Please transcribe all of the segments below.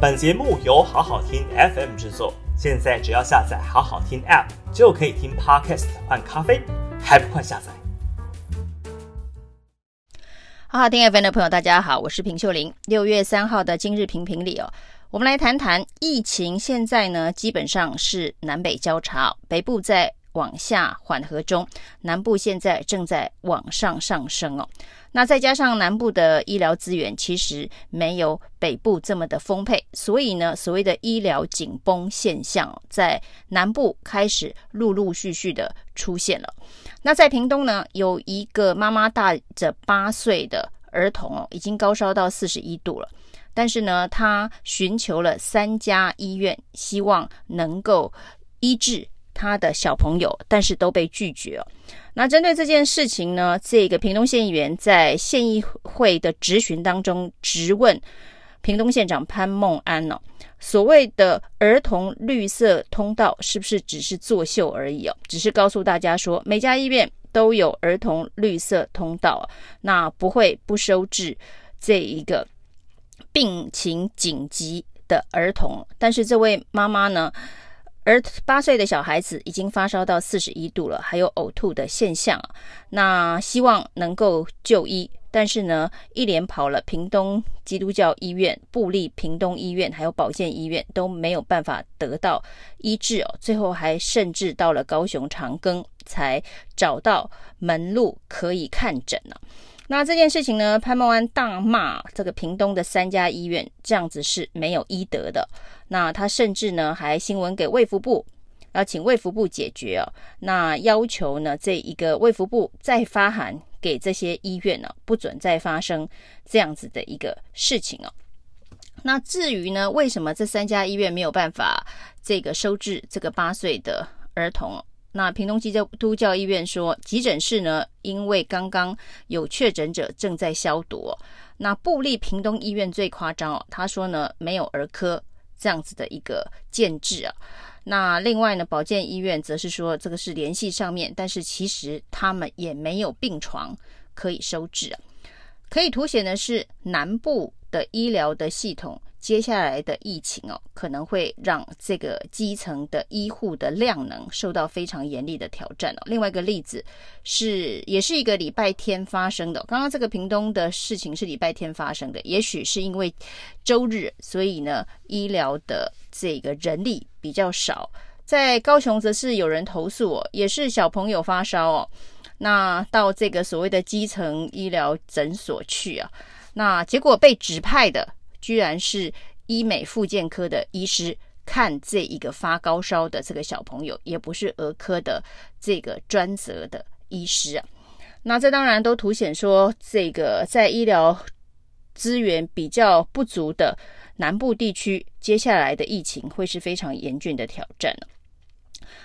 本节目由好好听 FM 制作，现在只要下载好好听 App 就可以听 Podcast 换咖啡，还不快下载？好好听 FM 的朋友，大家好，我是平秀玲。六月三号的今日评评里哦，我们来谈谈疫情。现在呢，基本上是南北交叉，北部在往下缓和中，南部现在正在往上上升哦。那再加上南部的医疗资源其实没有北部这么的丰沛，所以呢，所谓的医疗紧绷现象在南部开始陆陆续续的出现了。那在屏东呢，有一个妈妈带着八岁的儿童哦，已经高烧到四十一度了，但是呢，她寻求了三家医院，希望能够医治。他的小朋友，但是都被拒绝哦。那针对这件事情呢，这个屏东县议员在县议会的质询当中质问屏东县长潘孟安哦，所谓的儿童绿色通道是不是只是作秀而已哦？只是告诉大家说，每家医院都有儿童绿色通道，那不会不收治这一个病情紧急的儿童。但是这位妈妈呢？而八岁的小孩子已经发烧到四十一度了，还有呕吐的现象。那希望能够就医，但是呢，一连跑了屏东基督教医院、布立屏东医院，还有保健医院，都没有办法得到医治哦。最后还甚至到了高雄长庚，才找到门路可以看诊呢。那这件事情呢，潘孟安大骂这个屏东的三家医院，这样子是没有医德的。那他甚至呢还新闻给卫福部，要请卫福部解决哦。那要求呢这一个卫福部再发函给这些医院呢，不准再发生这样子的一个事情哦。那至于呢，为什么这三家医院没有办法这个收治这个八岁的儿童？那屏东基督教医院说，急诊室呢，因为刚刚有确诊者正在消毒。那布立屏东医院最夸张哦，他说呢，没有儿科这样子的一个建制啊。那另外呢，保健医院则是说，这个是联系上面，但是其实他们也没有病床可以收治啊。可以凸显的是，南部的医疗的系统。接下来的疫情哦，可能会让这个基层的医护的量能受到非常严厉的挑战哦。另外一个例子是，也是一个礼拜天发生的。刚刚这个屏东的事情是礼拜天发生的，也许是因为周日，所以呢，医疗的这个人力比较少。在高雄则是有人投诉哦，也是小朋友发烧哦，那到这个所谓的基层医疗诊所去啊，那结果被指派的。居然是医美复健科的医师看这一个发高烧的这个小朋友，也不是儿科的这个专责的医师啊。那这当然都凸显说，这个在医疗资源比较不足的南部地区，接下来的疫情会是非常严峻的挑战了。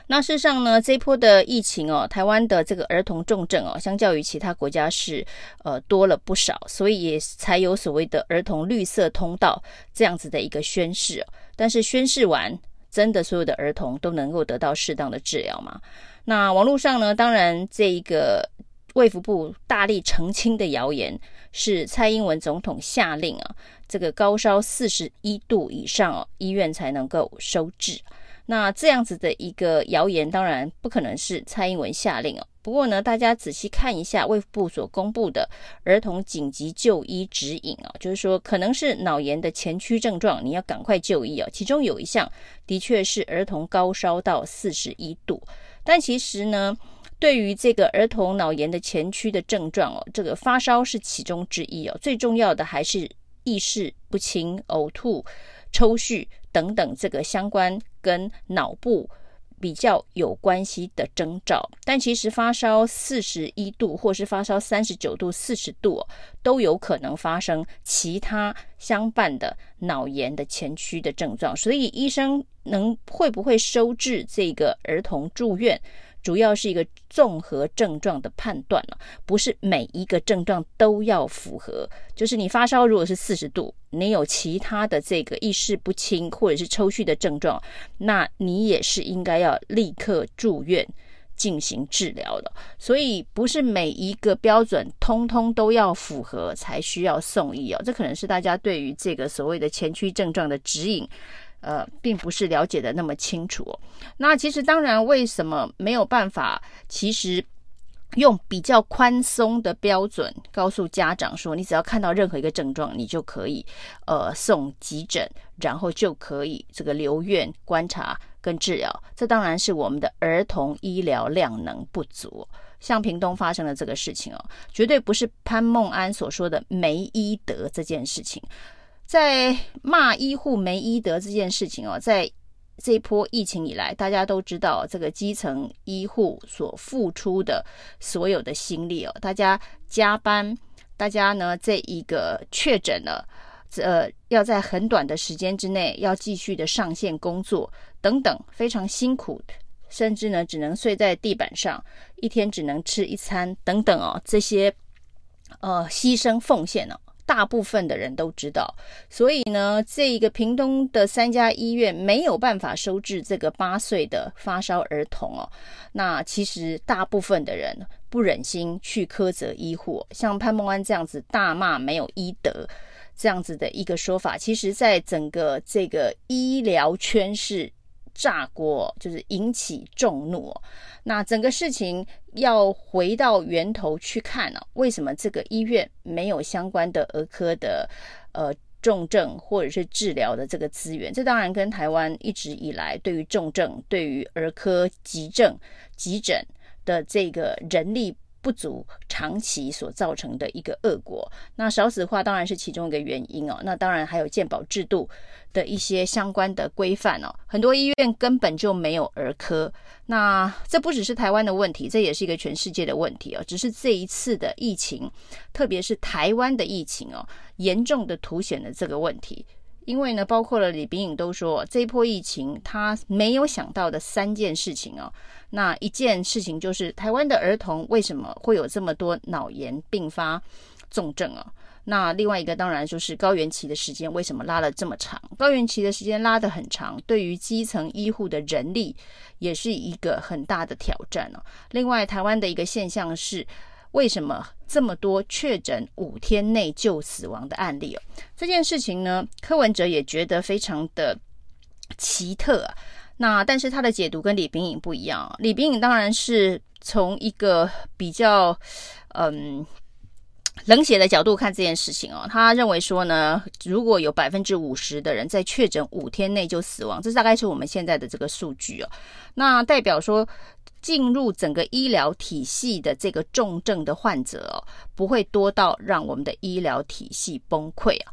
那事实上呢，这一波的疫情哦，台湾的这个儿童重症哦，相较于其他国家是呃多了不少，所以也才有所谓的儿童绿色通道这样子的一个宣示。但是宣示完，真的所有的儿童都能够得到适当的治疗吗？那网络上呢，当然这一个卫福部大力澄清的谣言是蔡英文总统下令啊，这个高烧四十一度以上哦，医院才能够收治。那这样子的一个谣言，当然不可能是蔡英文下令哦。不过呢，大家仔细看一下卫福部所公布的儿童紧急就医指引啊，就是说可能是脑炎的前驱症状，你要赶快就医啊。其中有一项的确是儿童高烧到四十一度，但其实呢，对于这个儿童脑炎的前驱的症状哦，这个发烧是其中之一哦，最重要的还是意识不清、呕吐、抽搐。等等，这个相关跟脑部比较有关系的征兆，但其实发烧四十一度，或是发烧三十九度、四十度，都有可能发生其他相伴的脑炎的前驱的症状。所以，医生能会不会收治这个儿童住院？主要是一个综合症状的判断了，不是每一个症状都要符合。就是你发烧如果是四十度，你有其他的这个意识不清或者是抽搐的症状，那你也是应该要立刻住院进行治疗的，所以不是每一个标准通通都要符合才需要送医哦。这可能是大家对于这个所谓的前驱症状的指引，呃，并不是了解的那么清楚。那其实当然，为什么没有办法？其实。用比较宽松的标准告诉家长说，你只要看到任何一个症状，你就可以呃送急诊，然后就可以这个留院观察跟治疗。这当然是我们的儿童医疗量能不足。像屏东发生的这个事情哦，绝对不是潘孟安所说的没医德这件事情。在骂医护没医德这件事情哦，在。这一波疫情以来，大家都知道这个基层医护所付出的所有的心力哦，大家加班，大家呢这一个确诊了，呃，要在很短的时间之内要继续的上线工作等等，非常辛苦，甚至呢只能睡在地板上，一天只能吃一餐等等哦，这些呃牺牲奉献呢、哦。大部分的人都知道，所以呢，这个屏东的三家医院没有办法收治这个八岁的发烧儿童哦。那其实大部分的人不忍心去苛责医护，像潘孟安这样子大骂没有医德这样子的一个说法，其实在整个这个医疗圈是。炸锅就是引起众怒，那整个事情要回到源头去看呢？为什么这个医院没有相关的儿科的呃重症或者是治疗的这个资源？这当然跟台湾一直以来对于重症、对于儿科急症急诊的这个人力。不足长期所造成的一个恶果，那少子化当然是其中一个原因哦。那当然还有健保制度的一些相关的规范哦。很多医院根本就没有儿科，那这不只是台湾的问题，这也是一个全世界的问题哦。只是这一次的疫情，特别是台湾的疫情哦，严重的凸显了这个问题。因为呢，包括了李炳颖都说，这一波疫情他没有想到的三件事情哦。那一件事情就是台湾的儿童为什么会有这么多脑炎并发重症啊？那另外一个当然就是高原期的时间为什么拉了这么长？高原期的时间拉得很长，对于基层医护的人力也是一个很大的挑战哦。另外，台湾的一个现象是。为什么这么多确诊五天内就死亡的案例哦？这件事情呢，柯文哲也觉得非常的奇特。那但是他的解读跟李炳颖不一样。李炳颖当然是从一个比较嗯冷血的角度看这件事情哦。他认为说呢，如果有百分之五十的人在确诊五天内就死亡，这大概是我们现在的这个数据哦。那代表说。进入整个医疗体系的这个重症的患者哦，不会多到让我们的医疗体系崩溃啊。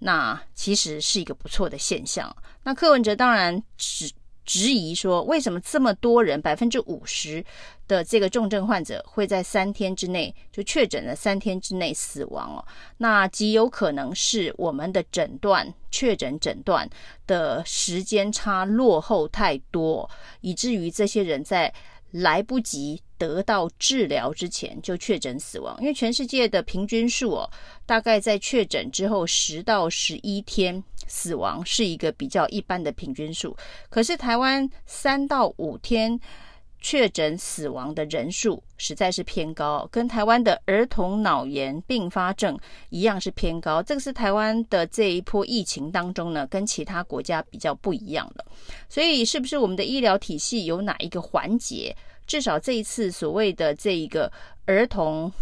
那其实是一个不错的现象。那柯文哲当然质质疑说，为什么这么多人百分之五十的这个重症患者会在三天之内就确诊了三天之内死亡哦？那极有可能是我们的诊断确诊诊断的时间差落后太多，以至于这些人在。来不及得到治疗之前就确诊死亡，因为全世界的平均数哦，大概在确诊之后十到十一天死亡是一个比较一般的平均数。可是台湾三到五天确诊死亡的人数实在是偏高，跟台湾的儿童脑炎并发症一样是偏高。这个是台湾的这一波疫情当中呢，跟其他国家比较不一样的。所以，是不是我们的医疗体系有哪一个环节，至少这一次所谓的这一个儿童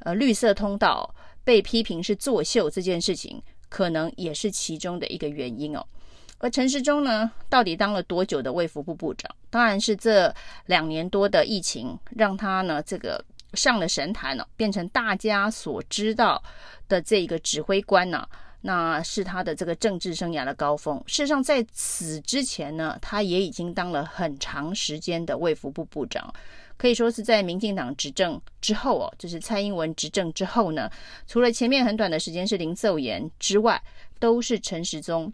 呃绿色通道被批评是作秀这件事情，可能也是其中的一个原因哦。而陈时中呢，到底当了多久的卫福部部长？当然是这两年多的疫情，让他呢这个上了神坛了，变成大家所知道的这个指挥官呢，那是他的这个政治生涯的高峰。事实上，在此之前呢，他也已经当了很长时间的卫福部部长，可以说是在民进党执政之后哦，就是蔡英文执政之后呢，除了前面很短的时间是林奏妍之外，都是陈时中。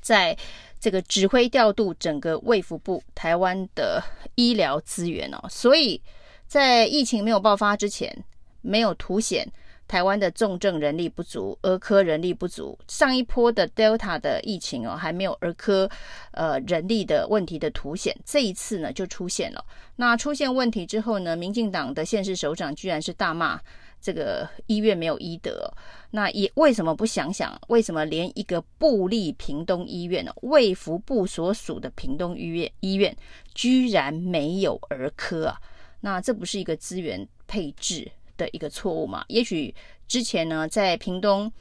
在这个指挥调度整个卫福部台湾的医疗资源哦，所以在疫情没有爆发之前，没有凸显台湾的重症人力不足，儿科人力不足。上一波的 Delta 的疫情哦，还没有儿科呃人力的问题的凸显，这一次呢就出现了。那出现问题之后呢，民进党的县市首长居然是大骂这个医院没有医德。那也为什么不想想，为什么连一个布立屏东医院呢，卫福部所属的屏东医院医院居然没有儿科啊？那这不是一个资源配置的一个错误嘛？也许之前呢，在屏东，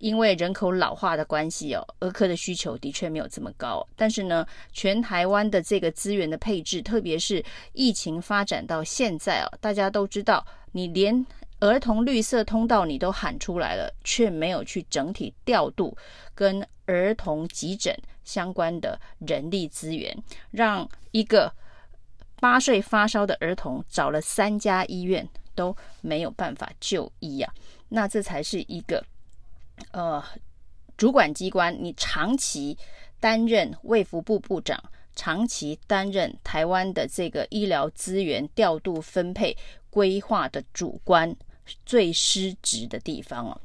因为人口老化的关系哦，儿科的需求的确没有这么高。但是呢，全台湾的这个资源的配置，特别是疫情发展到现在哦，大家都知道，你连儿童绿色通道你都喊出来了，却没有去整体调度跟儿童急诊相关的人力资源，让一个八岁发烧的儿童找了三家医院。都没有办法就医啊，那这才是一个呃主管机关，你长期担任卫福部部长，长期担任台湾的这个医疗资源调度分配规划的主观，最失职的地方哦。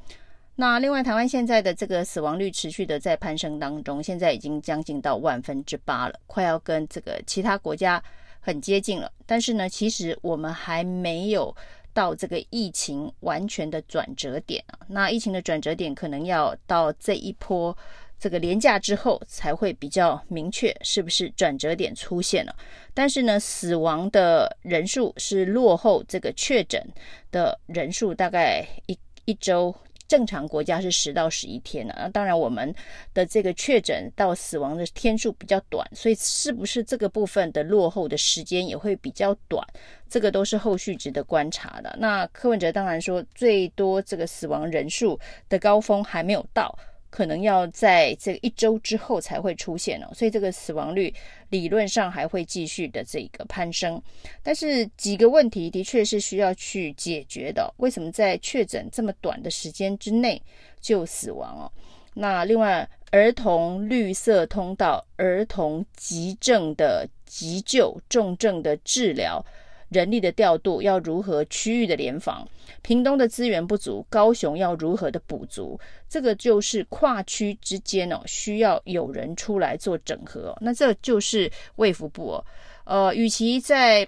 那另外，台湾现在的这个死亡率持续的在攀升当中，现在已经将近到万分之八了，快要跟这个其他国家很接近了。但是呢，其实我们还没有。到这个疫情完全的转折点啊，那疫情的转折点可能要到这一波这个廉价之后才会比较明确，是不是转折点出现了？但是呢，死亡的人数是落后这个确诊的人数大概一一周。正常国家是十到十一天的，那当然我们的这个确诊到死亡的天数比较短，所以是不是这个部分的落后的时间也会比较短？这个都是后续值得观察的。那柯文哲当然说，最多这个死亡人数的高峰还没有到。可能要在这一周之后才会出现哦，所以这个死亡率理论上还会继续的这个攀升。但是几个问题的确是需要去解决的。为什么在确诊这么短的时间之内就死亡哦？那另外，儿童绿色通道、儿童急症的急救、重症的治疗。人力的调度要如何？区域的联防，屏东的资源不足，高雄要如何的补足？这个就是跨区之间哦，需要有人出来做整合。那这就是卫福部哦，呃，与其在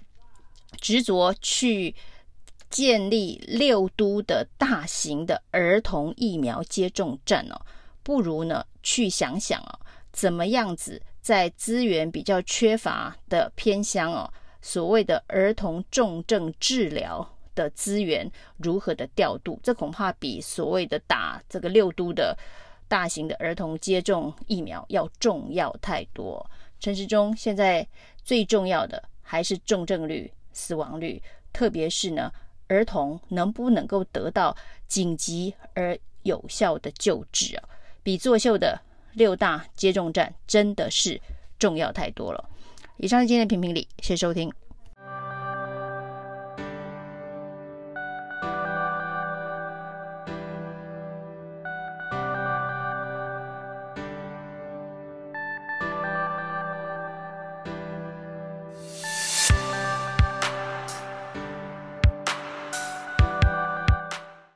执着去建立六都的大型的儿童疫苗接种站哦，不如呢去想想哦，怎么样子在资源比较缺乏的偏乡哦。所谓的儿童重症治疗的资源如何的调度，这恐怕比所谓的打这个六都的大型的儿童接种疫苗要重要太多。陈时中现在最重要的还是重症率、死亡率，特别是呢，儿童能不能够得到紧急而有效的救治啊？比作秀的六大接种站真的是重要太多了。以上是今天的评评理，谢谢收听。